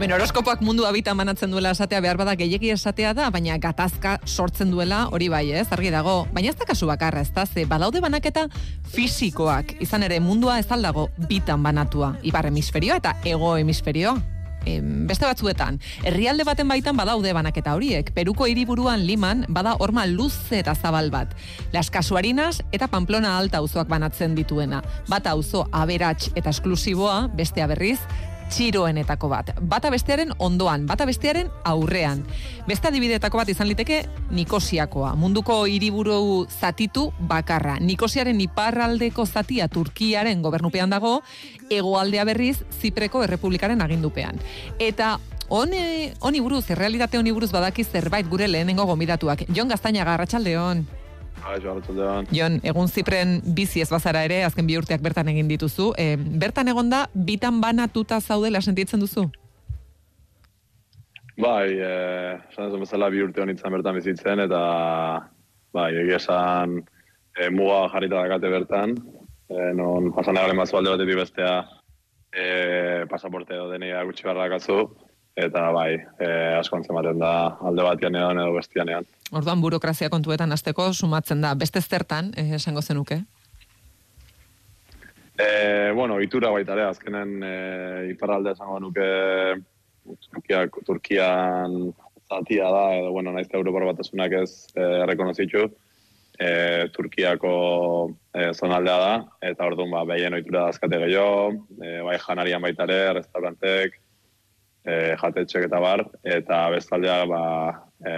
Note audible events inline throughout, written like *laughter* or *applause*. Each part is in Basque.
Bueno, horoskopoak mundu habitan manatzen duela esatea behar bada gehiegi esatea da, baina gatazka sortzen duela hori bai, ez? Argi dago. Baina ez da kasu bakarra, ez da? Ze badaude banaketa fisikoak. Izan ere mundua ez aldago bitan banatua. Ibar hemisferioa eta ego hemisferioa em, beste batzuetan, herrialde baten baitan badaude banaketa horiek. Peruko hiriburuan Liman bada horma luze eta zabal bat. Las Casuarinas eta Pamplona Alta auzoak banatzen dituena. Bata auzo aberats eta esklusiboa, bestea berriz, txiroenetako bat. Bata bestearen ondoan, bata bestearen aurrean. Beste adibidetako bat izan liteke Nikosiakoa. Munduko hiriburu zatitu bakarra. Nikosiaren iparraldeko zatia Turkiaren gobernupean dago, hegoaldea berriz Zipreko errepublikaren agindupean. Eta Hone, honi buruz, errealitate honi buruz badaki zerbait gure lehenengo gomidatuak. Jon Gaztainaga, Arratxaldeon. Jon, egun zipren bizi ez bazara ere, azken bi urteak bertan egin dituzu. E, bertan egonda, bitan banatuta zaudela sentitzen duzu? Bai, eh, esan ez bezala bi urte honitzen bertan bizitzen, eta bai, egia esan e, muga jarrita dakate bertan, e, non pasan egalen bazu alde batetik bestea e, pasaporte edo denea gutxi barra dakatzu, eta bai, e, asko antzematen da alde batean edo bestianean. Orduan burokrazia kontuetan hasteko sumatzen da. Beste zertan, eh, esango zenuke? Eh, bueno, itura baita ere, azkenen eh, iparralde esango nuke Turkia, Turkian zatia da, edo, bueno, naizte Europar batasunak ez eh, rekonozitu, eh, Turkiako eh, zonaldea da, eta orduan ba, behien oitura dazkate gehiago, eh, bai janarian baita ere, restaurantek, eh, jatetxek eta bar, eta bestaldea ba, e,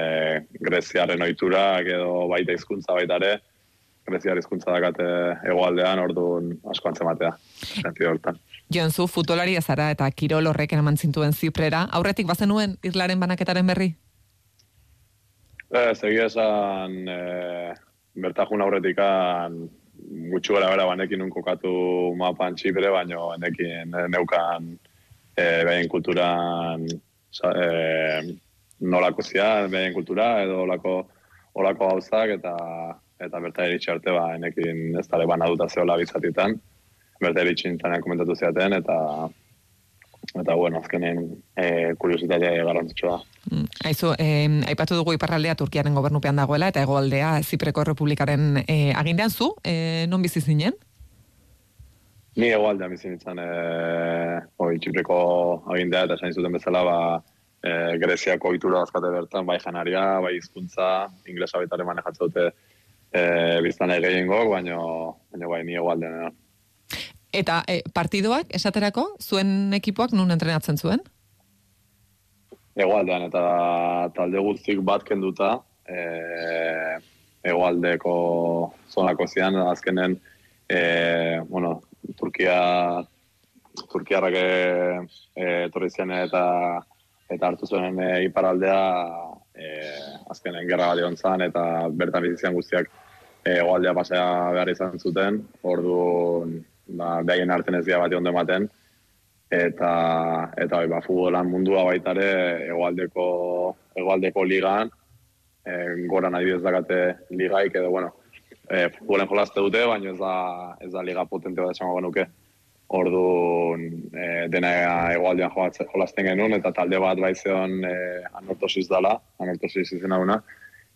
Greziaren ohitura edo baita hizkuntza baita ere, Greziar hizkuntza dakate egoaldean, orduan asko antzematea, sentido hortan. Joan zu, futbolari ezara eta kirol horrek eraman zintuen ziprera, aurretik bazenuen irlaren banaketaren berri? Ez, egia esan, e, bertajun aurretikan gutxu gara bera banekin unkokatu mapan txipre, baino enekin neukan e, behin kulturan e, nolako zia, behen kultura, edo olako, olako gauzak, eta eta berta eritxe arte, ba, enekin ez dara bana duta zehola bizatitan, berta eritxe komentatu ziaten, eta eta bueno, azkenen e, kuriositatea garrantzitsua. Mm, aizu, eh, aipatu dugu iparraldea Turkiaren gobernupean dagoela, eta egoaldea Zipreko Republikaren eh, agindean zu, eh, non bizi zinen? Ni egoaldea bizi nintzen, eh, oi, Zipreko agindea, eta zain zuten bezala, ba, e, Greziako itura dazkate bertan, bai janaria, bai hizkuntza, inglesa baitare manejatzen dute e, biztan egin gok, baina baino, bai ni egualdean. Eta e, partidoak, esaterako, zuen ekipoak nun entrenatzen zuen? Egoaldean, eta talde guztik bat kenduta, e, egoaldeko zonako zian, azkenen, e, bueno, Turkia, Turkiarrak e, e, eta eta hartu zuen e, iparaldea e, azkenen gerra bat egon eta bertan bizizian guztiak egoaldea pasea behar izan zuten, ordu ba, behaien arten ez bat egon ematen, eta eta bai, ba, futbolan mundua baitare egoaldeko, egoaldeko ligan, e, gora nahi ez dakate ligaik, edo bueno, e, futbolen jolazte dute, baina ez da, ez da liga potente bat esango genuke. Ordu e, dena egoaldean jolazten genuen, eta talde bat baizion e, anortosiz dala, anortosiz izena una,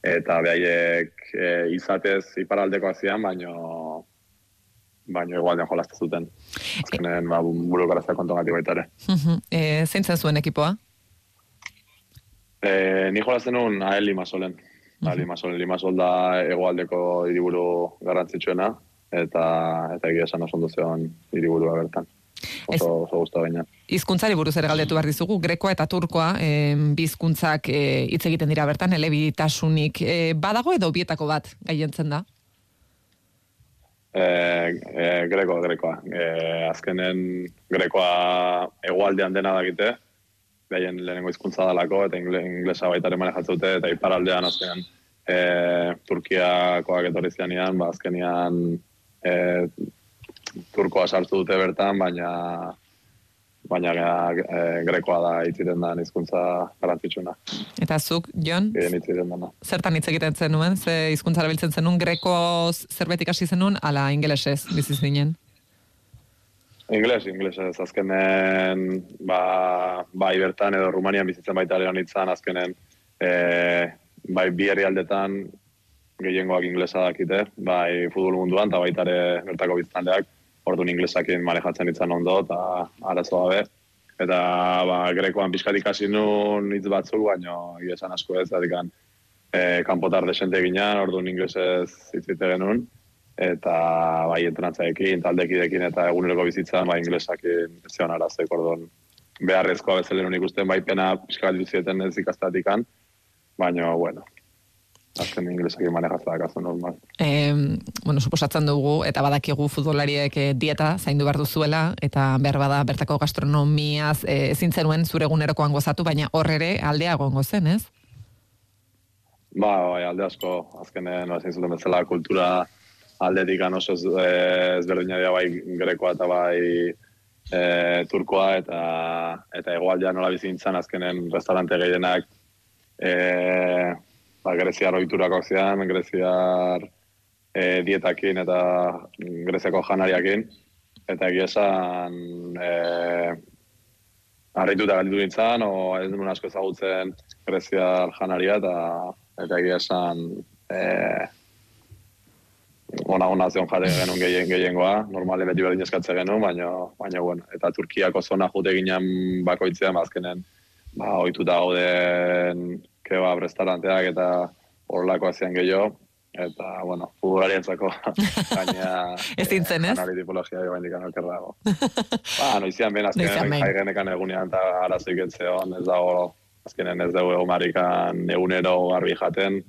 eta behaiek e, izatez iparaldeko azian, baino baino egoaldean jolazten zuten. Azkenen, ba, buru garazia kontongati baita ere. e, zein zen zuen ekipoa? E, ni jolazten nuen AEL Limasolen. -huh. Limasol, Limasol da egoaldeko hiriburu garrantzitsuena, eta eta egia esan oso ondo hiriburua bertan. Oso, oso gustu baina. Hizkuntzari buruz ere galdetu behar dizugu, grekoa eta turkoa, eh, bizkuntzak eh, hitz egiten dira bertan, elebitasunik eh, badago edo bietako bat gaientzen da? Eh, eh, greko, grekoa. Eh, azkenen grekoa egualdean dena dakite, behien lehenengo hizkuntza dalako, eta inglesa baitaren manejatzute, eta iparaldean azkenean eh, Turkiakoak etorri zianian, ba, azkenean e, turkoa sartu dute bertan, baina baina e, grekoa da itziten da hizkuntza garantzitsuna. Eta zuk, Jon? Zertan hitz egiten zenuen? Ze hizkuntza erabiltzen zenuen greko zerbait ikasi zenuen ala ingelesez bizi zinen? Ingles, ingles ez azkenen, ba, bai bertan edo Rumanian bizitzen baita ere honitzen, azkenen, e, bai bi aldetan gehiengoak inglesa dakite, bai futbol munduan, eta baita ere bertako biztanleak, orduan inglesakin manejatzen itzan ondo, eta arazo gabe. Eta ba, grekoan pixkat ikasi nun hitz batzuk, baina esan asko ez, adikan, e, kanpotar desente ginean, orduan inglesez hitzite genuen, eta bai entrenatzaekin, taldekidekin eta eguneroko bizitzan, bai inglesakin zion arazek, orduan beharrezkoa bezalen ikusten, bai pena pixkat duzieten ez ikastatikan, baina, bueno, azken inglesak manejatzea kasu normal. E, bueno, suposatzen dugu, eta badakigu futbolariek eh, dieta zaindu behar duzuela, eta behar bada bertako gastronomiaz e, ezin zenuen zure egunerokoan gozatu, baina hor ere aldea gongo zen, ez? Ba, bai, alde asko, azkenen, ezin zuten bezala, kultura aldetik oso ez, eh, ezberdina dira bai grekoa eta bai e, turkoa, eta, eta egoaldea nola bizintzen azkenen restaurante gehienak e, ba, greziar oiturakoak zian, greziar e, dietakin eta greziako janariakin, eta egia esan e, arrituta galditu nintzen, o ez duen asko ezagutzen greziar janaria, eta, eta egia esan e, ona ona zion jare genuen gehien gehiengoa, normale beti berdin eskatze genuen, baina, baina bueno, eta Turkiako zona jute ginen bakoitzean, bazkenen, ba, oituta gauden kebab restauranteak eta horrelako azian gehiago, eta, bueno, futbolari entzako *laughs* gaina... ez dintzen, ez? Anali tipologia jo bendikan alkerra dago. *laughs* ba, noizian ben, azkenen, jai genekan egunean eta arazoik etzeon, ez dago, azkenen ez dugu egumarikan egunero garbi jaten,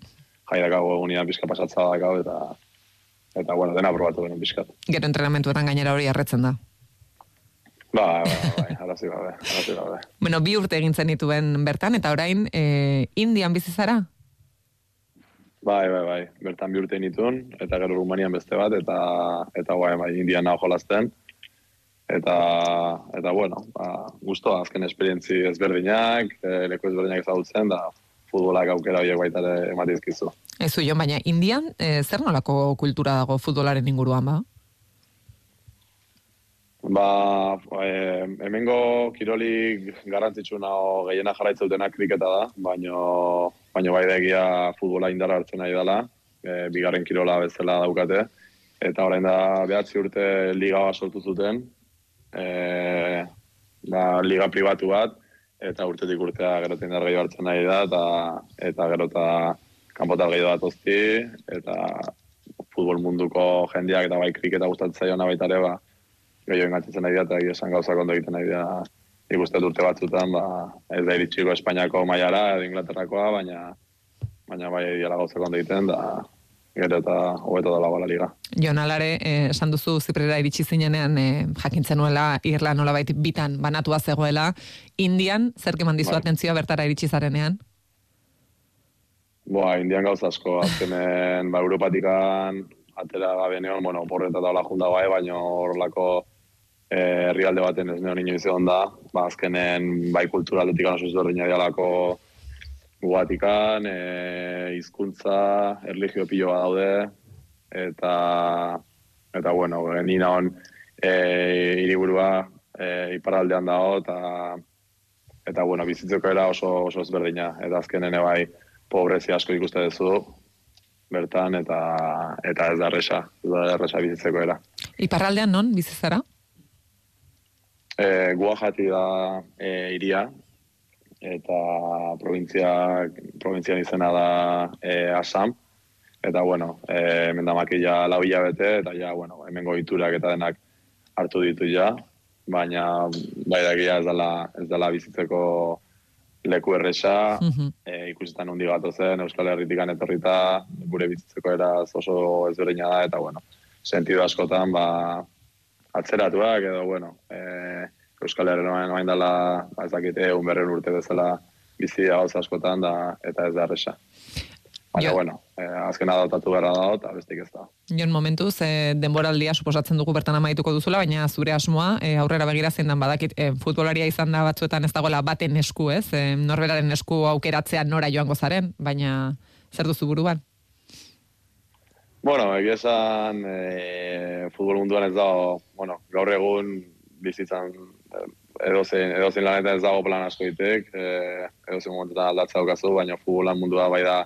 jai dakago egunean pizka pasatza dakau, eta, eta, bueno, dena probatu genuen pizkat. Gero entrenamentuetan gainera hori arretzen da. Ba, ba, ba, arazi gabe, arazi gabe. Bueno, bi urte egin zen dituen bertan, eta orain, e, Indian bizizara? Bai, bai, bai, bertan bi urte nituen, eta gero Rumanian beste bat, eta, eta bai, bai, Indian naho jolazten. Eta, eta bueno, ba, guztu azken esperientzi ezberdinak, e, leku ezberdinak ezagutzen, da futbolak aukera horiek baita ere ematizkizu. Ez jo, baina Indian, e, zer nolako kultura dago futbolaren inguruan, ba? Ba, e, hemengo kirolik garrantzitsu nago gehiena jarraitzeutena kriketa da, baino, baino bai egia futbola indarra hartzen nahi dela, e, bigarren kirola bezala daukate, eta orain da behatzi urte liga bat sortu zuten, e, da, liga pribatu bat, eta urtetik urtea gero indar gehiago hartzen nahi da, eta, eta gero eta kanpotar gehiago bat eta futbol munduko jendeak eta bai kriketa gustatzen zaiona baita ere, ba, gehiago engatzatzen nahi da, eta esan gauza kondo egiten nahi da, ikustet urte batzutan, ba, ez da iritsiko Espainiako maiara, edo Inglaterrakoa, baina, baina bai diala gauza kondo egiten, da, gero eta hobeto da bala liga. Jon Alare, eh, esan duzu Ziprera iritsi zinenean, eh, jakintzen nuela Irla nolabait bitan banatua zegoela, Indian, zer keman dizu bai. atentzioa bertara iritsi zarenean? Boa, Indian gauza asko, azkenen, ba, Europatikan, atera gabe neon, bueno, porreta da hola junta bai, baina horrelako herrialde baten ez neon inoiz egon da, ba, azkenen bai kulturaldetik oso ezberdina dialako guatikan, e, izkuntza, erligio piloa daude, eta, eta bueno, nina hon e, iriburua e, iparaldean dago, eta, eta bueno, bizitzeko era oso, oso ezberdina, eta azkenen bai pobrezia asko ikuste duzu, bertan, eta, eta ez da erresa, ez da erresa bizitzeko era. Iparraldean non, bizitzara? E, Guajati da e, iria, eta provintzia, provintzian izena da e, Asam, eta bueno, e, mendamak ja lau bete, eta ja, bueno, hemen goiturak eta denak hartu ditu ja, baina bai da ez dela, ez dela bizitzeko leku erresa, mm -hmm. e, ikusetan hundi gato zen, Euskal Herritikan etorrita, gure bizitzeko eraz oso ezberdina da, eta bueno, sentido askotan, ba, atzeratuak edo, bueno, e, Euskal Herren oain dela, ba, ez dakite, unberren urte bezala bizi hau askotan da, eta ez da erresa. Baina, bueno, eh, azkena adotatu gara da, eta bestik ez da. Jon, momentu, ze denboraldia suposatzen dugu bertan amaituko duzula, baina zure asmoa, e, aurrera begira zein dan badakit, e, futbolaria izan da batzuetan ez dagoela baten esku, ez? E, norberaren esku aukeratzea nora joango zaren, baina zer duzu buruan? Bueno, egia esan, e, futbol munduan ez da, bueno, gaur egun bizitzan edozein, edozein lanetan ez dago plan asko ditek, e, edozein momentetan aldatza daukazu, baina futbolan mundua bai da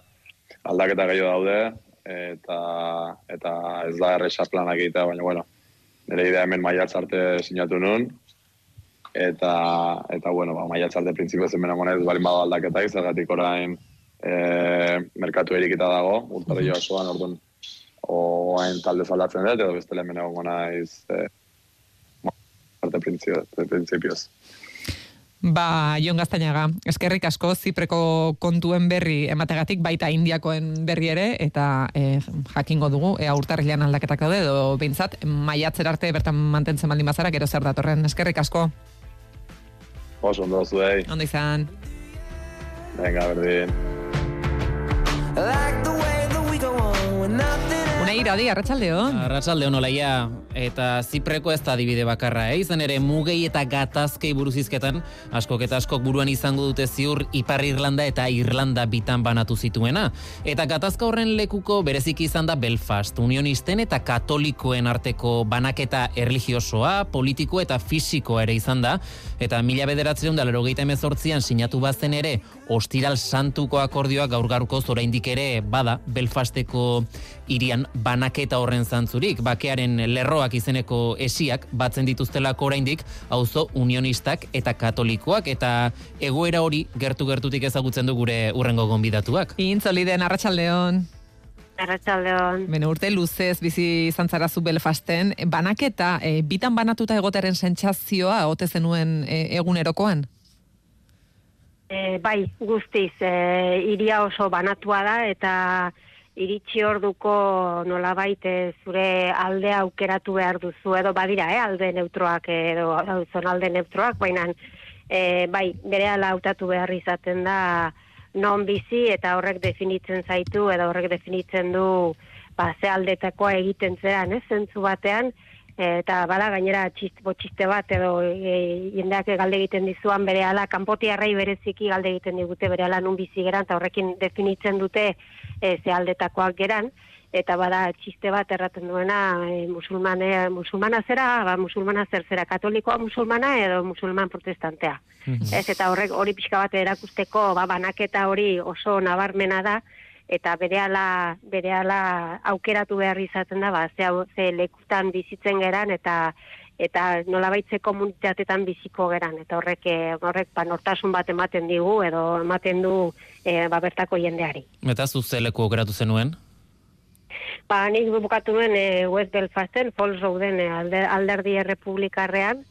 aldaketa gehiago daude, eta, eta ez da erresa planak egitea, baina bueno, nire idea hemen maiatz arte sinatu nun, eta, eta bueno, ba, maiatz arte printzipio zen monez, balin bada aldaketa, izagatik orain e, merkatu erikita dago, urtare joa soan, orduan, oain talde zaldatzen dut, edo beste lehen egongo naiz, e, arte printzipioz. Ba, Jon Gaztainaga, eskerrik asko zipreko kontuen berri emategatik baita indiakoen berri ere, eta e, jakingo dugu, ea urtarrilean aldaketak daude, edo behintzat, maiatzer arte bertan mantentzen baldin bazara, gero zer datorren, eskerrik asko. Oso, ondo zuei. Ondo izan. Venga, berdin. Like the way that we go on nothing Unai iradi, arratsaldeon. Arratsaldeon olaia eta zipreko ez da dibide bakarra, eh? izan ere mugei eta gatazkei buruzizketan, askok eta askok buruan izango dute ziur Ipar Irlanda eta Irlanda bitan banatu zituena. Eta gatazka horren lekuko bereziki izan da Belfast, unionisten eta katolikoen arteko banaketa erligiosoa, politiko eta fisiko ere izan da, eta mila bederatzen da lero emezortzian sinatu bazen ere, ostiral santuko akordioa gaur gaurko zoraindik ere bada Belfasteko irian banaketa horren zantzurik, bakearen lerroak izeneko esiak batzen dituztelako oraindik auzo unionistak eta katolikoak eta egoera hori gertu gertutik ezagutzen du gure urrengo gonbidatuak. Intzoliden arratsaldeon. Arratsaldeon. Bene urte luzez bizi izan zu Belfasten, banaketa e, bitan banatuta egoteren sentsazioa ote zenuen e, egunerokoan? E, bai, guztiz, e, iria oso banatua da eta iritsi orduko nolabait eh, zure alde aukeratu behar duzu edo badira eh, alde neutroak edo zon alde neutroak baina e, bai bere hautatu behar izaten da non bizi eta horrek definitzen zaitu edo horrek definitzen du ba, ze aldetakoa egiten zean, ez, zentzu batean, eta bada gainera txist, botxiste bat edo e, jendeak galde egiten dizuan bere ala, kanpotiarrei bereziki galde egiten digute bere ala nun bizi geran, eta horrekin definitzen dute e, ze aldetakoak geran, eta bada txiste bat erraten duena e, musulmane, musulmana zera, ba, musulmana zer zera, katolikoa musulmana edo musulman protestantea. Mhm. Ez, eta horrek hori pixka bat erakusteko ba, banaketa hori oso nabarmena da, eta berehala berehala aukeratu behar izaten da ba ze, ze lekutan bizitzen geran eta eta nolabaitze komunitatetan biziko geran eta horrek eh, horrek ba nortasun bat ematen digu edo ematen du e, ba bertako jendeari. Eta zu ze leku aukeratu zenuen? Ba nik bukatu nuen e, West Belfasten, Falls Roaden e, alderdi errepublikarrean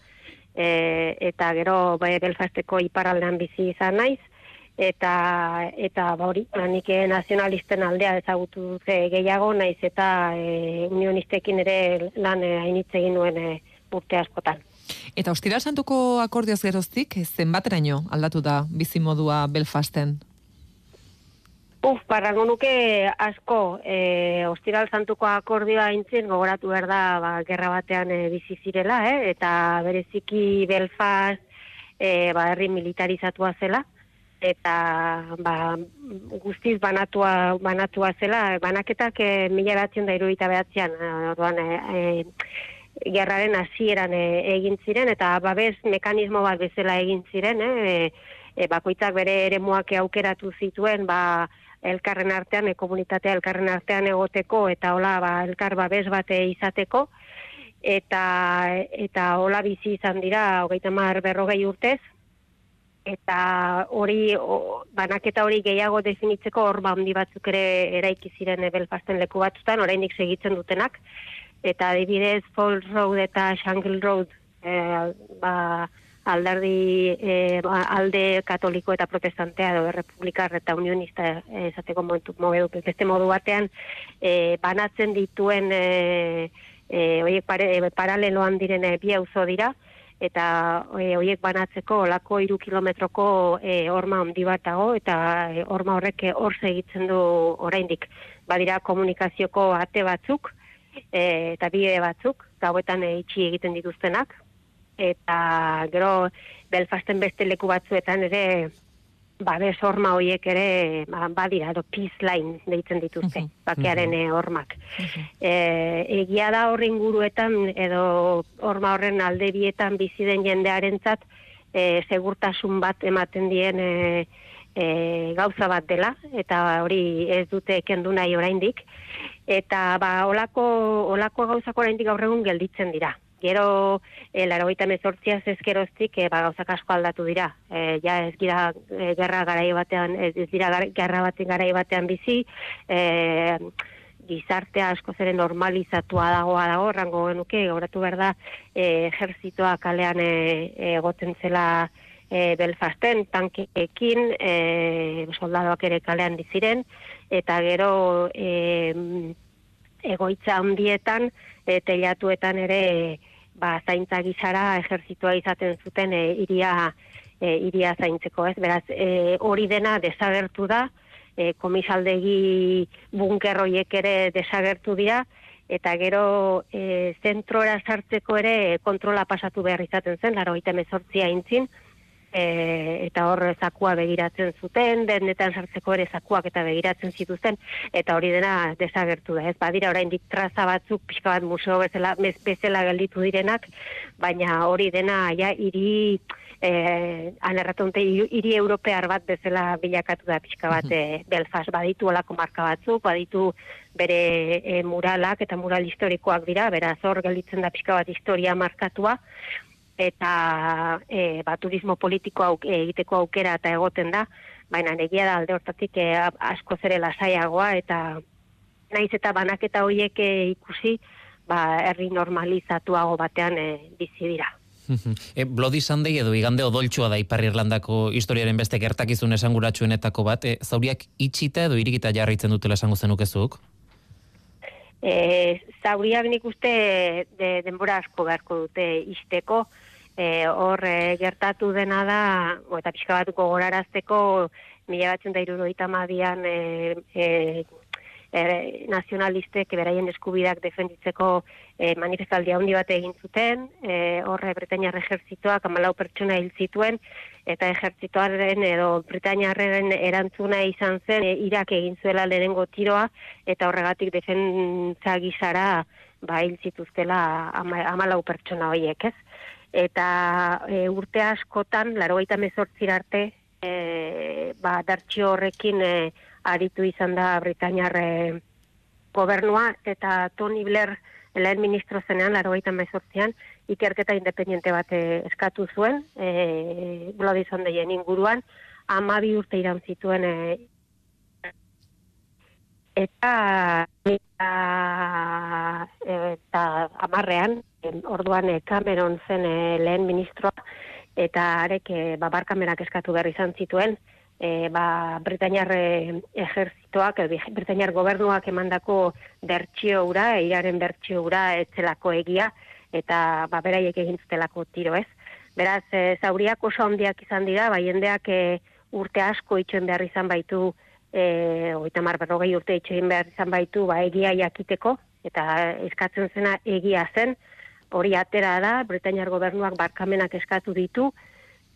e, eta gero ba, Belfasteko iparaldean bizi izan naiz eta eta ba hori nik nazionalisten aldea ezagutu ze gehiago naiz eta e, unionistekin ere lan e, ainitze egin nuen e, urte askotan Eta ostira santuko akordioz geroztik zenbateraino aldatu da bizimodua Belfasten Uf, para nuke asko, e, ostiral santuko akordioa intzien gogoratu behar da ba, gerra batean e, bizi zirela, eh? eta bereziki Belfast e, ba, herri militarizatua zela, eta ba, guztiz banatua, banatua zela, banaketak e, mila batzen da iruita behatzean, eh, orduan, e, gerraren hasieran egin ziren, eta babes mekanismo bat bezala egin ziren, e, e, bakoitzak bere ere aukeratu zituen, ba, elkarren artean, e, komunitatea elkarren artean egoteko, eta hola, ba, elkar babes bate izateko, eta eta hola bizi izan dira, hogeita mar berrogei urtez, eta hori banaketa hori gehiago definitzeko hor ba handi batzuk ere eraiki ziren Belfasten leku batzutan oraindik segitzen dutenak. Eta adibidez Falls Road eta Shangle Road e, ba, alderdi e, alde katoliko eta protestantea edo republikar eta unionista esateko momentu modu beste modu batean e, banatzen dituen e, e, pare, paraleloan diren bi auzo dira eta e, horiek banatzeko olako iru kilometroko e, orma handi bat dago, eta e, orma horrek hor segitzen du oraindik. Badira komunikazioko ate batzuk, e, eta bide batzuk, gauetan e, itxi egiten dituztenak, eta gero Belfasten beste leku batzuetan ere babes horma horiek ere ba, badira, edo peace line deitzen dituzte, Mhm. bakearen eh, hormak. E, egia da horren guruetan, edo horma horren alde bietan bizi den jendearentzat e, segurtasun bat ematen dien e, e, gauza bat dela, eta hori ez dute kendu nahi oraindik. Eta ba, olako, olako gauzak oraindik gaur egun gelditzen dira. Gero, e, laro gaita mezortziaz ezkeroztik, e, ba, gauzak asko aldatu dira. E, ja ez gira e, gerra garai batean, ez, dira gerra baten garai batean bizi, e, gizartea asko zere normalizatua dagoa dago, rango genuke, gauratu behar da, e, ejerzitoa kalean egoten zela e, Belfasten, tankeekin, e, soldadoak ere kalean diziren, eta gero e, egoitza handietan, e, teilatuetan ere, ba, zaintza gizara ejerzitoa izaten zuten e, iria, e, iria zaintzeko, ez? Beraz, e, hori dena desagertu da, e, komisaldegi bunkerroiek ere desagertu dira, eta gero e, zentrora sartzeko ere kontrola pasatu behar izaten zen, laro gaita mezortzia intzin, e, eta hor zakua begiratzen zuten, denetan sartzeko ere zakuak eta begiratzen zituzten, eta hori dena desagertu da. Ez badira oraindik traza batzuk pixka bat museo bezala, bez, bezala gelditu direnak, baina hori dena ja hiri eh, anerratonte hiri europear bat bezala bilakatu da pixka bat eh, Belfast baditu olako marka batzuk, baditu bere eh, muralak eta mural historikoak dira, beraz hor gelditzen da pixka bat historia markatua, eta e, ba, turismo politiko auk, egiteko aukera eta egoten da, baina negia da alde hortatik e, asko zere lasaiagoa eta naiz eta banaketa hoiek e, ikusi, ba, herri normalizatuago batean e, bizi dira. *laughs* e, Bloody Sunday edo igande odoltsua da Ipar Irlandako historiaren beste gertakizun esanguratsuenetako bat, e, zauriak itxita edo irikita jarraitzen dutela esango zenukezuk? E, zauriak nik uste de, denbora asko beharko dute isteko, e, hor e, gertatu dena da, o, eta pixka bat gogorarazteko, mila batzen da iruroita madian e, e, e, nazionalistek beraien eskubidak defenditzeko e, manifestaldia handi bat egin zuten, e, horre Britainiar ejertzitoak amalau pertsona hil zituen, eta ejertzitoaren edo Britainiarren erantzuna izan zen e, Irak egin zuela lehenengo tiroa, eta horregatik defentza gizara ba, hil zituztela ama, amalau pertsona horiek, ez? Eta e, urte askotan, laro gaita arte, e, ba, dartxio horrekin e, aritu izan da Britainiar e, gobernua, eta Tony Blair lehen ministro zenean, laro gaita mezortzian, ikerketa independiente bat eh, eskatu zuen, e, Bloody Sundayen inguruan, amabi urte iran zituen e, eta eta, eta amarrean, orduan e, Cameron zen e, lehen ministroa, eta arek e, ba, barkamerak eskatu behar izan zituen, e, ba, Britainiar e, ejerzitoak, edo Britainiar gobernuak emandako bertxio ura, eiraren bertxio ura etzelako egia, eta ba, beraiek egin zutelako tiro ez. Beraz, e, zauriak oso handiak izan dira, bai jendeak e, urte asko itxoen behar izan baitu, e, oita mar berrogei urte itxoen behar izan baitu, ba, egia jakiteko, eta eskatzen zena egia zen, hori atera da, Britainiar gobernuak barkamenak eskatu ditu,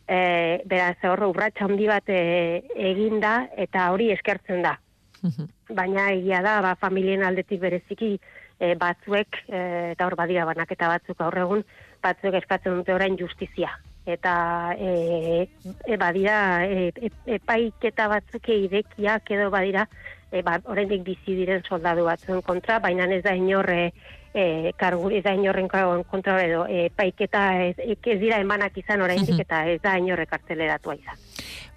e, beraz, horro urratxa handi bat e, egin da, eta hori eskertzen da. Baina egia da, ba, familien aldetik bereziki e, batzuek, e, eta hor badira banaketa batzuk aurre egun, batzuek eskatzen dute orain justizia. Eta e, e, badira e, e, epaiketa batzuk irekiak edo badira e, ba, oraindik bizi diren soldadu batzuen kontra, baina ez da inorre e, kargu, ez da inorren kontra edo e, paiketa ez, ez dira emanak izan oraindik eta ez da inorre kartzeleratua izan.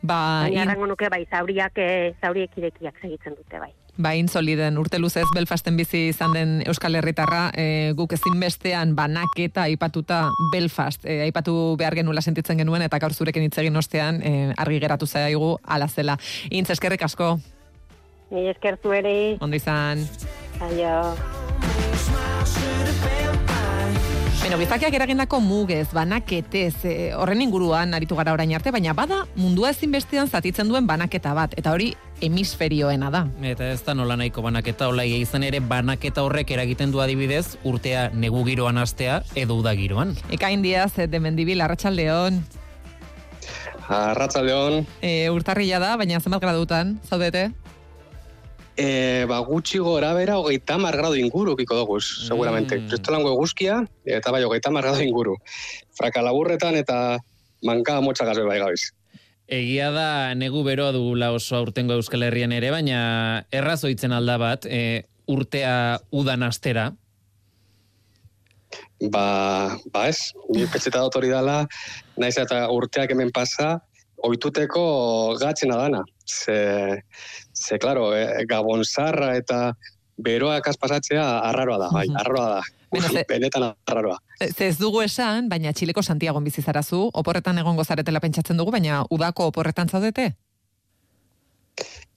Ba, Baina in, nuke bai, zauriak, e, zauriek irekiak segitzen dute bai. ba insoliden urte luzez Belfasten bizi izan den Euskal Herritarra, e, guk ezin bestean banaketa aipatuta Belfast, e, aipatu behar genuela sentitzen genuen, eta gaur zurekin hitz egin ostean, e, argi geratu zaigu ala zela. Intz eskerrik asko, Ni eskertu ere, ondo izan. aio. Beno, bizakiak eragindako mugez, banaketez, e, horren inguruan aritu gara orain arte, baina bada mundua ezinbestean zatitzen duen banaketa bat, eta hori hemisferioena da. Eta ez da nola nahiko banaketa, hola izan ere banaketa horrek eragiten du adibidez, urtea negu giroan astea edo uda giroan. Ekain diaz, de mendibil, arratsaldeon. Arratsaldeon. E, urtarrila da, baina zenbat gradutan, zaudete? E, ba, gutxi gora bera hogeita mar gradu inguru kiko dugu, seguramente. Mm. Kristolango eguzkia, eta bai hogeita mar gradu inguru. Fraka laburretan eta manka motxa gazbe bai gabiz. Egia da negu beroa dugula oso aurtengo Euskal Herrian ere, baina errazoitzen alda bat, e, urtea udan astera. Ba, ba ez, ni petxeta dut hori dala, naiz eta urteak hemen pasa, oituteko gatzena dana. Ze, ze claro, e, gabon zarra eta beroak pasatzea arraroa da, bai, arraroa da. Bueno, ze- Benetan arraroa. Ze ez dugu esan, baina Txileko Santiagon bizi zarazu, oporretan egongo zaretela pentsatzen dugu, baina udako oporretan zaudete?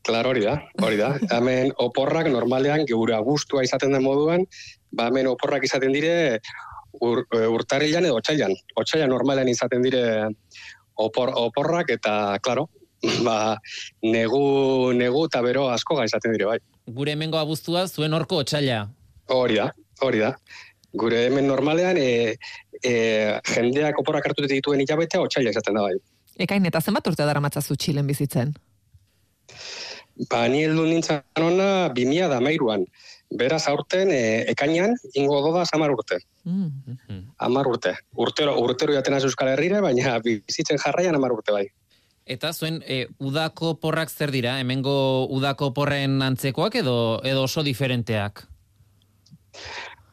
Klar, hori da, hori da. *laughs* Hemen oporrak normalean geura gustua izaten den moduan, ba hemen oporrak izaten dire ur, e, urtarrilan edo otsailan. Otsailan normalean izaten dire opor, oporrak eta, klaro, *laughs* ba, negu, negu eta bero asko izaten dire, bai. Gure hemengo abuztua zuen horko otxaila. Hori da, hori da. Gure hemen normalean e, e, jendeak oporrak hartu dituen hilabetea otsaila izaten da, bai. Ekain, eta zenbat urte dara matzazu Txilen bizitzen? Ba, ni heldu nintzen ona 2000 da meiruan. Beraz, aurten, e, ekainan, ingo doda samar urte. Mm. Mhm. Amar urte. Urtero, urtero jaten az Euskal Herrire, baina bizitzen jarraian amar urte bai. Eta zuen e, udako porrak zer dira? Hemengo udako porren antzekoak edo edo oso diferenteak?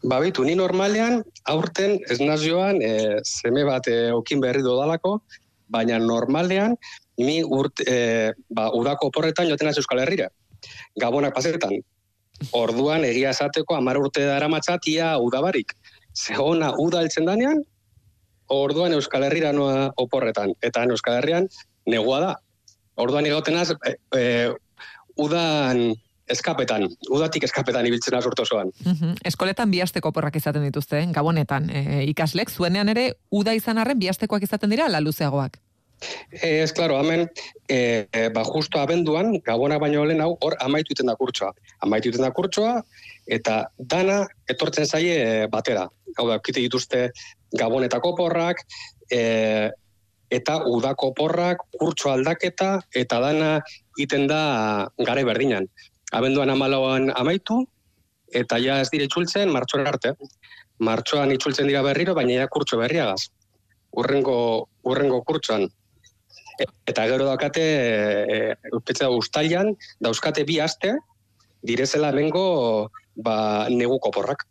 Ba, bitu, ni normalean, aurten ez nazioan, e, zeme bat e, okin berri dodalako, baina normalean, ni urt, e, ba, udako porretan joten az Euskal Herrire. Gabonak pasetan. Orduan, egia esateko, amar urte dara matzatia udabarik. Ze ona uda eltzen danean, orduan Euskal Herrira noa oporretan. Eta Euskal Herrian, negua da. Orduan egoten az, e, e, udan eskapetan, udatik eskapetan ibiltzen az urte osoan. Mhm. Eskoletan bihasteko oporrak izaten dituzte, gabonetan. E, ikaslek, zuenean ere, uda izan arren bihastekoak izaten dira, ala luzeagoak. Ez, klaro, hemen, e, e, ba, justo abenduan, gabonak baino lehen hau, hor amaitu iten da kurtsoa. Amaitu iten da kurtsoa, eta dana etortzen zaie e, batera. Hau da, kite dituzte gabonetako porrak, e, eta udako porrak, kurtso aldaketa, eta dana iten da gare berdinan. Abenduan amalauan amaitu, eta ja ez dire itzultzen, martxoan arte. Martxoan itzultzen dira berriro, baina ja kurtso berriagaz. Urrengo, urrengo kurtsoan. E- Eta gero dakate, e, e, ustailan, dauzkate bi aste, direzela hemengo ba, neguko porrak.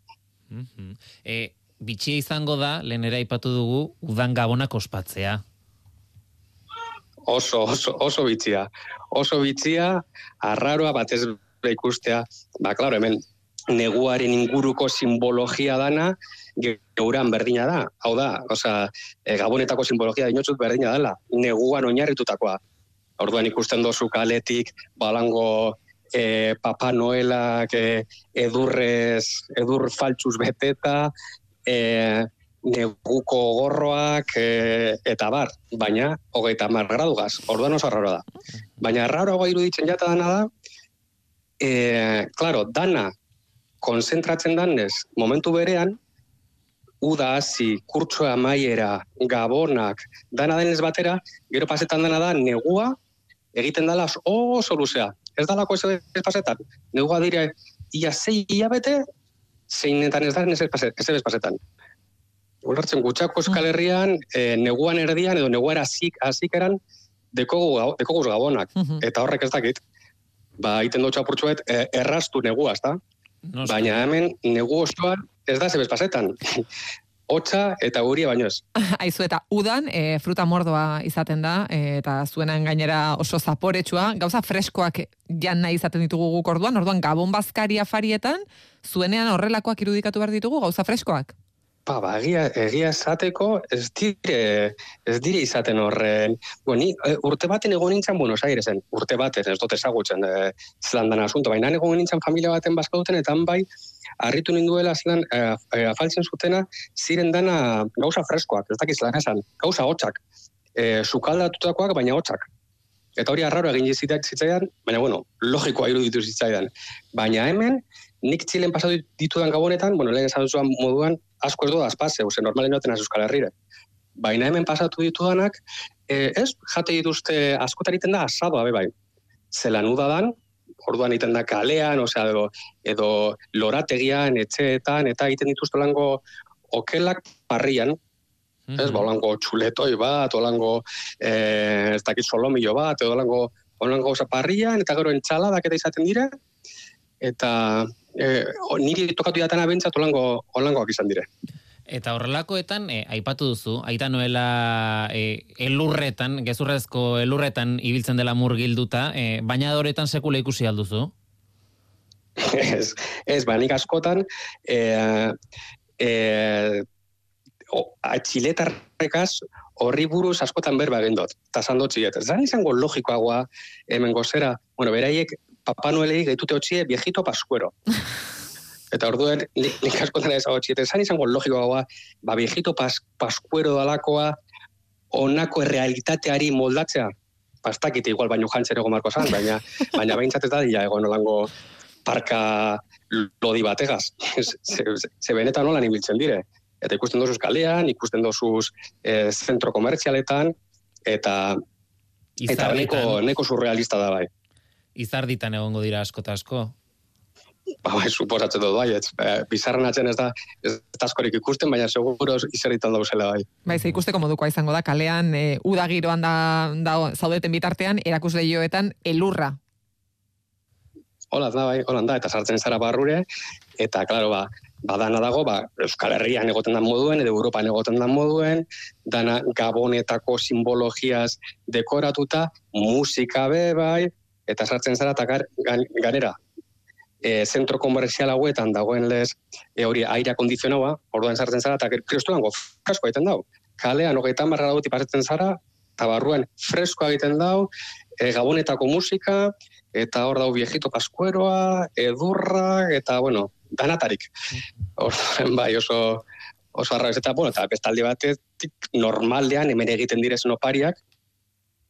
Mhm. E, bitxia izango da, lehenera aipatu dugu, udan gabonak ospatzea. Oso, oso, oso bitzia. Oso bitzia, arraroa batez ikustea. Ba, klaro, hemen neguaren inguruko simbologia dana, geuran berdina da. Hau da, osea, e, gabonetako simbologia dinotzut berdina dela. Neguan oinarritutakoa. Orduan ikusten dozu kaletik, balango e, Papa Noelak e, edurrez, edur faltsuz beteta, e, neguko gorroak e, eta bar, baina hogeita mar gradugaz, orduan oso arraro da. Baina arraroagoa iruditzen jata dana da, e, claro, dana konzentratzen danez momentu berean, uda hasi, kurtsoa amaiera, gabonak, dana denez batera, gero pasetan dana da, negua egiten dala oso luzea. Ez dalako ez, ez pasetan. Negua dire, ia zei hilabete, zeinetan ez da, ez ez paset- ez pasetan. Ulertzen gutxako Euskal Herrian, e, neguan erdian edo neguara hasik hasikeran dekogu gabo- dekoguz gabonak. Mhm. Eta horrek ez dakit. Ba, iten dut txapurtxuet, e, erraztu negua, ezta? Noski. Baina hemen negu osoan ez da zebez pasetan. *laughs* Hotza eta guria baino ez. *laughs* Aizu eta udan e, fruta mordoa izaten da e, eta zuenan gainera oso zaporetsua, gauza freskoak jan nahi izaten ditugu guk orduan, orduan gabon bazkaria farietan, zuenean horrelakoak irudikatu behar ditugu gauza freskoak. Ba, ba, egia, egia esateko ez dire, ez dire izaten horren. Bueno, ni e, urte baten egon nintzen Buenos Airesen, urte baten, ez dut ezagutzen e, zelandan asunto, baina egon nintzen familia baten bazkauten, eta han bai, harritu ninduela zelan, e, afaltzen zutena, ziren dana gauza freskoak, ez dakiz lan esan, gauza hotxak, e, sukaldatutakoak, baina hotxak. Eta hori arraro egin zitzaidan, baina bueno, logikoa iruditu zitzaidan. Baina hemen, nik txilen pasatu ditudan gabonetan, bueno, lehen esan zuan moduan, asko ez doaz pase, ose, normalen noten az Euskal Herrire. Baina hemen pasatu ditudanak, e, ez, jate dituzte askotan egiten da asadoa be bai. Zelan udadan, orduan egiten da kalean, osea, edo, edo lorategian, etxeetan, eta egiten dituzte lango okelak parrian, ez, ba, olango txuletoi bat, olango, eh, ez dakit solomillo bat, edo olango, olango osa parrian, eta gero entxaladak eta izaten dire, eta eh, niri tokatu jatana bentsat olango, olangoak izan dire. Eta horrelakoetan, e, aipatu duzu, aita noela e, elurretan, gezurrezko elurretan ibiltzen dela murgilduta, e, baina doretan sekula ikusi alduzu? *laughs* ez, ez, ba, nik askotan, e, e, o, atxiletarrekaz horri buruz askotan berba egin dut. Eta zan dut ziet, zan izango logikoagoa hemen gozera, bueno, beraiek Papa Noelei gaitute hotxie viejito paskuero. *laughs* Eta orduen, nik, askotan ez hau txiet, zan izango logikoagoa, ba, viejito pas, paskuero dalakoa, onako errealitateari moldatzea. Pastakite igual baino jantzere marko zan, baina, baina behintzat ez da dila egon olango parka lodi bategaz. *laughs* ze, ze, ze benetan nolan ibiltzen dire. Eta ikusten dozuz kalean, ikusten dozuz eh, zentro komertzialetan, eta eta neko, neko surrealista da bai. Izarditan egongo dira asko eta asko. Ba, bai, suposatzen dut bai, ez, eh, bizarren atzen ez da, ez da askorik ikusten, baina seguro izerritan dauzela bai. Bai, ze ikusteko modukoa izango da, kalean, e, uda giroan da, da zaudeten bitartean, erakusleioetan elurra. Hola da, bai, hola da, eta sartzen zara barrure, eta, klaro, ba, badana dago, ba, Euskal Herrian egoten da moduen, edo Europan egoten da moduen, dana gabonetako simbologiaz dekoratuta, musika be, bai, eta sartzen zara, eta gar, gan, ganera, e, zentro komerzial hauetan dagoen lez, e, hori aire kondizionaua, orduan sartzen zara, eta kristulango fresko egiten dau. Kalean, hogeita marra dauti pasatzen zara, eta barruan fresko egiten dau, e, gabonetako musika, eta hor dau viejito paskueroa, edurra, eta, bueno, danatarik. Orduan, bai, oso, oso arra ez. Eta, bueno, eta bestalde batetik normaldean hemen egiten direzen opariak,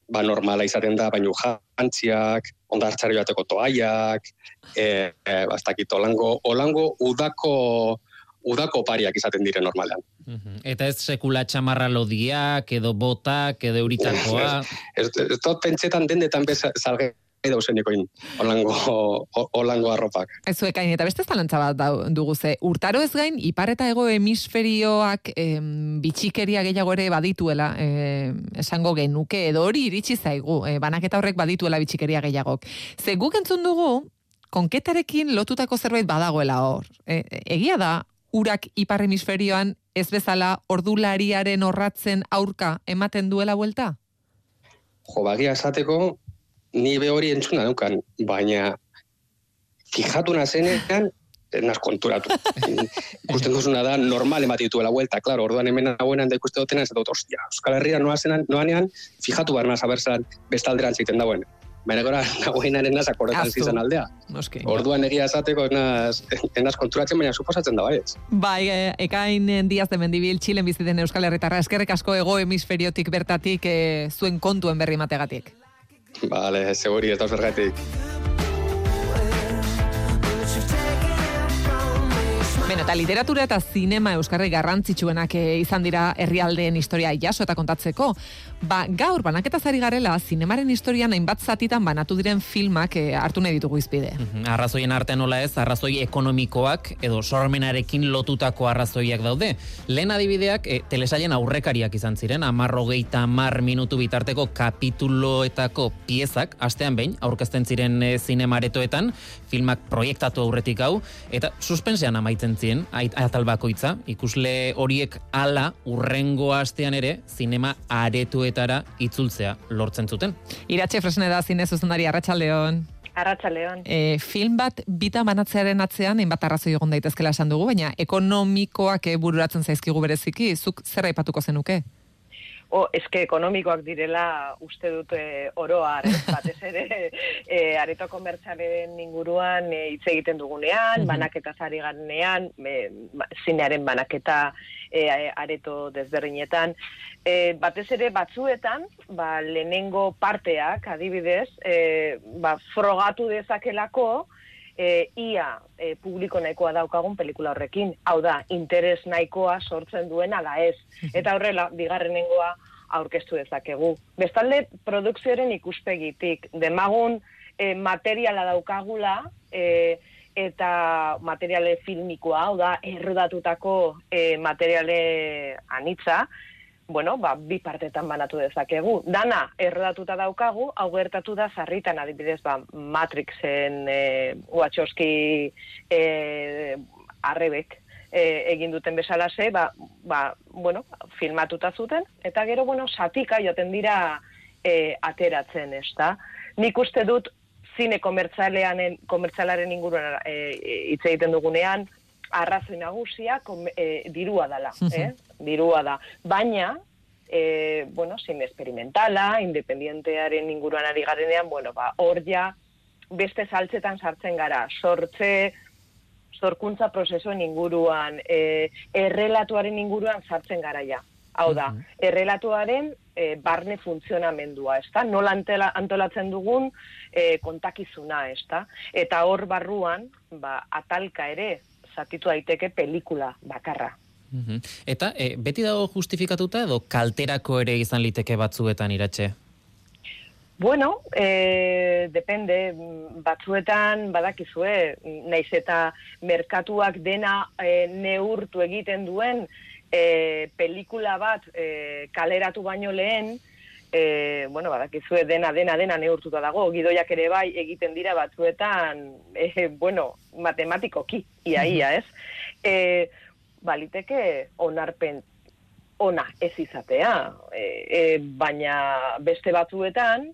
ba, normala izaten da, baino jantziak, ondartzari bateko toaiak, e, e, bastakit, olango, olango udako, udako opariak izaten dire normalean. Mhm. Eta ez sekula txamarra lodiak, edo botak, edo euritakoa. Ez, ez dut pentsetan dendetan bez salge dauzenikoin olango, o- olango arropak. Ez zuekain, eta beste zalantza bat dugu ze, urtaro ez gain, ipar eta ego hemisferioak em, bitxikeria gehiago ere badituela, em, esango genuke, edo hori iritsi zaigu, e, banaketa horrek badituela bitxikeria gehiagok. Ze guk entzun dugu, konketarekin lotutako zerbait badagoela hor. E, egia da, urak ipar hemisferioan ez bezala ordulariaren horratzen aurka ematen duela buelta? Jo, bagia esateko, ni be hori entzuna neukan, baina fijatu nazenean, ez naz konturatu. *laughs* ikusten duzuna da, normal emati dituela vuelta, claro, orduan hemen nagoenan da ikuste dutena, ez dut, ostia, Euskal Herria noazenan, noanean, fijatu barna zaberzan bestalderan ziten dauen. Baina gora, *laughs* nagoenaren naz akordetan zizan aldea. Noski. Orduan egia esateko, enaz, enaz konturatzen, baina suposatzen da baietz. Bai, eh, ekain eh, Diaz de Mendibil, Txilen biziten Euskal Herritarra, eskerrik asko ego hemisferiotik bertatik eh, zuen kontuen berri mategatik. Vale, seguri, ez da. Beno, eta literatura eta zinema euskarri garrantzitsuenak eh, izan dira herrialdeen historia jaso eta kontatzeko. Ba, gaur banaketa zari garela, zinemaren historian hainbat zatitan banatu diren filmak eh, hartu nahi ditugu izpide. Mhm, Arrazoien artean nola ez, arrazoi ekonomikoak edo sormenarekin lotutako arrazoiak daude. Lehen adibideak e, telesailen aurrekariak izan ziren, amarrogeita mar minutu bitarteko kapituloetako piezak, astean behin, aurkezten ziren e, zinemaretoetan, filmak proiektatu aurretik hau, eta suspensean amaitzen zien, ait- atal bakoitza, ikusle horiek ala urrengo astean ere, zinema aretuetara itzultzea lortzen zuten. Iratxe Fresne da zine zuzendari Arratsaldeon. Arratxaleon. E, film bat bita banatzearen atzean, hainbat arrazoi egon daitezkela esan dugu, baina ekonomikoak eh, bururatzen zaizkigu bereziki, zuk zer aipatuko zenuke? O, eske ekonomikoak direla uste dut e, oroar, ez? *laughs* batez ere e, areto komertxalen inguruan e, hitz egiten dugunean, Mhm. banaketa zari garenean, e, zinearen banaketa e, areto desberdinetan. E, batez ere batzuetan, ba, lehenengo parteak, adibidez, e, ba, frogatu dezakelako, e, ia e, publiko nahikoa daukagun pelikula horrekin. Hau da, interes nahikoa sortzen duen ala ez. Eta horrela, bigarrenengoa aurkeztu dezakegu. Bestalde, produkzioaren ikuspegitik, demagun e, materiala daukagula, e, eta materiale filmikoa, hau da, errodatutako e, materiale anitza, bueno, ba, bi partetan banatu dezakegu. Dana, errodatuta daukagu, hau gertatu da zarritan, adibidez, ba, Matrixen e, Wachowski e, arrebek e, egin duten bezalase, ba, ba, bueno, filmatuta zuten, eta gero, bueno, satika joten dira e, ateratzen, ez da? Nik uste dut zine komertzalean komertzalaren inguruan e, e, hitz egiten dugunean arrazoi nagusia e, dirua dala, eh? Dirua da. Baina, e, bueno, zine experimentala, independientearen inguruan ari garenean, bueno, ba, hor ja, beste saltzetan sartzen gara, sortze, sorkuntza prozesuen inguruan, e, errelatuaren inguruan sartzen gara ja. Hau da, errelatuaren e, barne funtzionamendua, ezta? Nola antela, antolatzen dugun e, kontakizuna, ezta? Eta hor barruan, ba, atalka ere, zatitu daiteke pelikula bakarra. Mhm. Eta e, beti dago justifikatuta edo kalterako ere izan liteke batzuetan iratxe? Bueno, e, depende, batzuetan badakizue, naiz eta merkatuak dena e, neurtu egiten duen, e, pelikula bat e, kaleratu baino lehen, e, bueno, badakizue dena, dena, dena neurtuta dago, gidoiak ere bai egiten dira batzuetan, e, bueno, matematikoki, ia, ia, ez? E, baliteke onarpen ona ez izatea, e, e, baina beste batzuetan,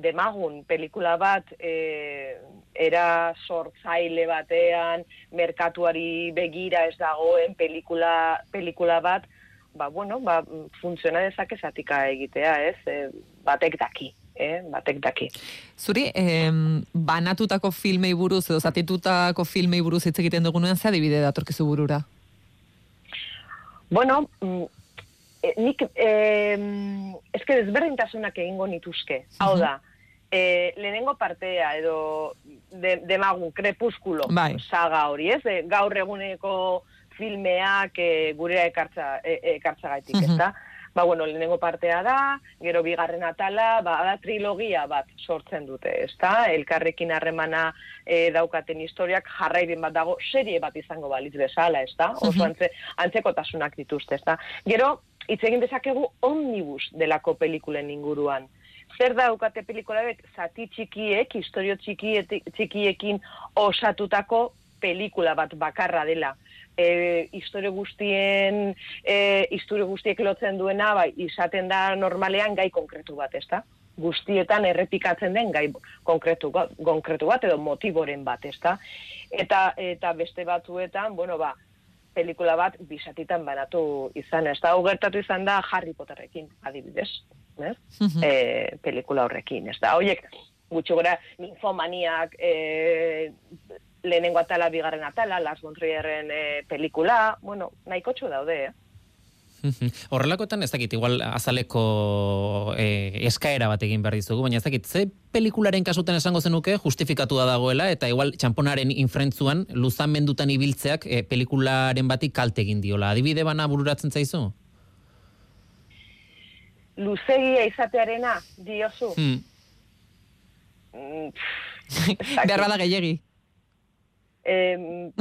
demagun pelikula bat e, era sortzaile batean, merkatuari begira ez dagoen pelikula, pelikula bat, ba, bueno, ba, funtziona dezake zatika egitea, ez? E, batek daki. Eh, batek daki. Zuri, eh, banatutako filmei buruz edo zatitutako filmei buruz hitz egiten dugunean ze adibide datorkizu burura? Bueno, mm, e, nik eh, eske desberdintasunak egingo nituzke. Hau da, e, lehenengo partea edo de, demagun krepuskulo bai. saga hori, ez? E, gaur eguneko filmeak e, gurera ekartza, e, ekartza gaitik, Mhm. ezta? Ba, bueno, lehenengo partea da, gero bigarren atala, ba, da trilogia bat sortzen dute, ezta? Elkarrekin harremana e, daukaten historiak jarraiben bat dago, serie bat izango balitz bezala, ezta? Oso antze, antzekotasunak dituzte, ezta? Gero, hitz egin dezakegu omnibus delako pelikulen inguruan zer daukate pelikula bet, zati txikiek, historio txikiekin osatutako pelikula bat bakarra dela. E, historio guztien, e, historio guztiek lotzen duena, bai, izaten da normalean gai konkretu bat, ezta? Guztietan errepikatzen den gai konkretu, konkretu bat edo motiboren bat, ezta? Eta, eta beste batzuetan, bueno, ba, pelikula bat bisatitan banatu izan, ez da, gertatu izan da Harry Potterrekin, adibidez, ez? Mhm. e, pelikula horrekin, ez da, hoiek, gutxi gora, ninfomaniak, e, lehenengo atala, bigarren atala, Lars von Trierren e, pelikula, bueno, nahiko daude, eh? *laughs* Horrelakoetan ez dakit, igual azaleko eh, eskaera bat egin behar dizugu, baina ez dakit, ze pelikularen kasutan esango zenuke justifikatu da dagoela, eta igual txamponaren infrentzuan luzan mendutan ibiltzeak eh, pelikularen batik kalte egin diola. Adibide bana bururatzen zaizu? Luzegia izatearena, diozu. Hmm. Mm. *laughs* Behar bada gehiegi. Em,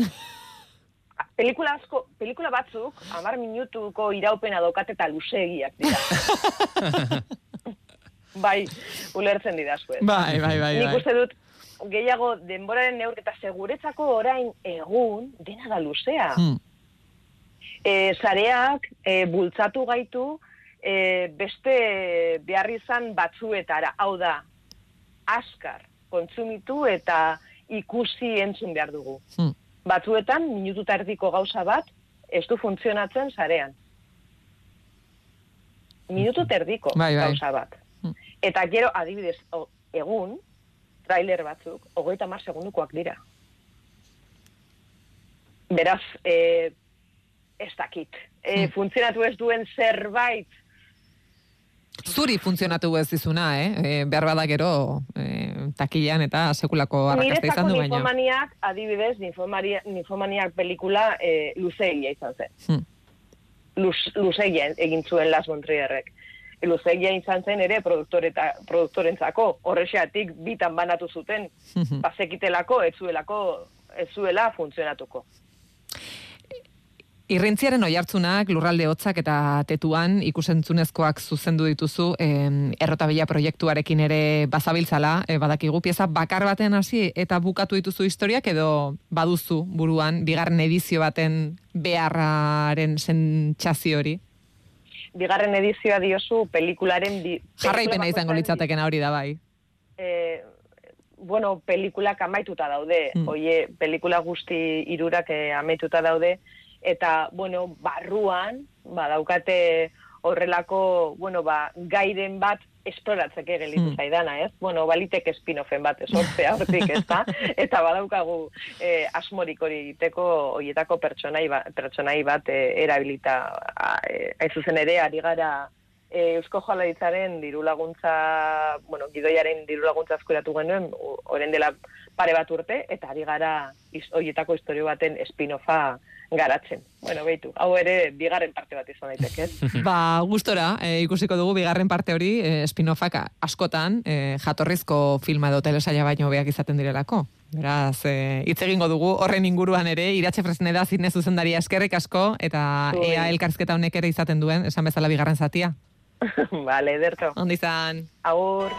pelikula asko, pelikula batzuk, amar minutuko iraupena dokate eta luzegiak dira. *laughs* bai, ulertzen didazue. Bai, bai, bai, Nik bai. uste dut, gehiago denboraren neurketa seguretzako orain egun dena da luzea. Hmm. E, zareak e, bultzatu gaitu e, beste behar izan batzuetara. Hau da, askar kontsumitu eta ikusi entzun behar dugu. Hmm. Batzuetan, minutu eta erdiko gauza bat, ez du funtzionatzen zarean. Minutu eta erdiko Bai, bai. gauza bat. Hmm. Eta gero, adibidez, o, egun, trailer batzuk, hogeita mar segundukoak dira. Beraz, e, ez dakit. E, Hmm. Funtzionatu ez duen zerbait Zuri funtzionatu ez dizuna, eh? E, behar bada gero e, takilan eta sekulako arrakasta izan du baina. ninfomaniak, adibidez, ninfomaria, ninfomaniak pelikula e, luzegia izan zen. Hmm. Luz, luzegia egin zuen Las Montrierrek. Luzegia izan zen ere produktoreta, produktorentzako, horrexeatik bitan banatu zuten, Mhm. bazekitelako, ez zuelako, ez zuela funtzionatuko. Irrintziaren oihartzunak lurralde hotzak eta tetuan ikusentzunezkoak zuzendu dituzu em, errotabila proiektuarekin ere bazabiltzala, e, badakigu pieza bakar baten hasi eta bukatu dituzu historiak edo baduzu buruan bigarren edizio baten beharraren sentsazio hori. Bigarren edizioa diozu pelikularen... Di, Jarraipena izango litzatekena hori da bai. eh, bueno, pelikulak amaituta daude, Mm. oie, pelikula guzti irurak eh, amaituta daude, eta, bueno, barruan, badaukate horrelako, bueno, ba, gairen bat esploratzeke gelitu Mm. zaidana, ez? Bueno, balitek espinofen bat esortzea *laughs* hortik, ez da? Eta badaukagu eh, asmorik hori egiteko hoietako pertsonai, ba, pertsonai bat eh, erabilita, eh, hain zuzen ere, ari gara e, Eusko Jaurlaritzaren diru laguntza, bueno, gidoiaren diru laguntza eskuratu genuen, orain dela pare bat urte, eta ari gara iz- horietako historio baten espinofa garatzen. Bueno, behitu, hau ere bigarren parte bat izan daiteke, ez? *laughs* Ba, gustora, e, ikusiko dugu bigarren parte hori, e, spin-offak askotan, e, jatorrizko filma edo telesaia baino beak izaten direlako. Beraz, e, hitz egingo dugu horren inguruan ere, iratxe fresneda zine zuzendaria eskerrik asko, eta Zuei. ea elkarrizketa honek ere izaten duen, esan bezala bigarren zatia. *laughs* vale, ederto. Ondo izan. Agur.